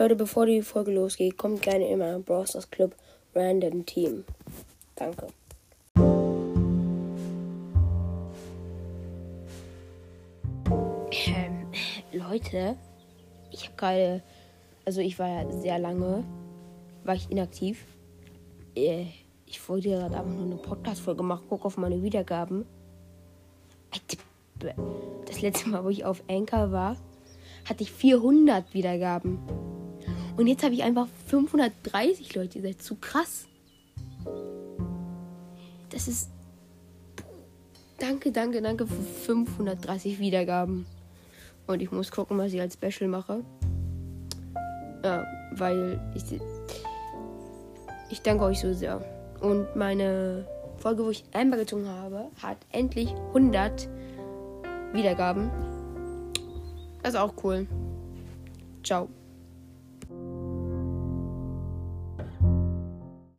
Leute, bevor die Folge losgeht, kommt gerne meinen Browsers Club Random Team. Danke. Ähm, Leute, ich habe gerade, also ich war ja sehr lange, war ich inaktiv. Äh, ich wollte gerade einfach nur eine Podcast-Folge machen, guck auf meine Wiedergaben. Das letzte Mal, wo ich auf Anchor war, hatte ich 400 Wiedergaben. Und jetzt habe ich einfach 530 Leute. Ihr seid zu krass. Das ist. Danke, danke, danke für 530 Wiedergaben. Und ich muss gucken, was ich als Special mache. Ja, weil ich. Ich danke euch so sehr. Und meine Folge, wo ich Amber gezogen habe, hat endlich 100 Wiedergaben. Das ist auch cool. Ciao. thank you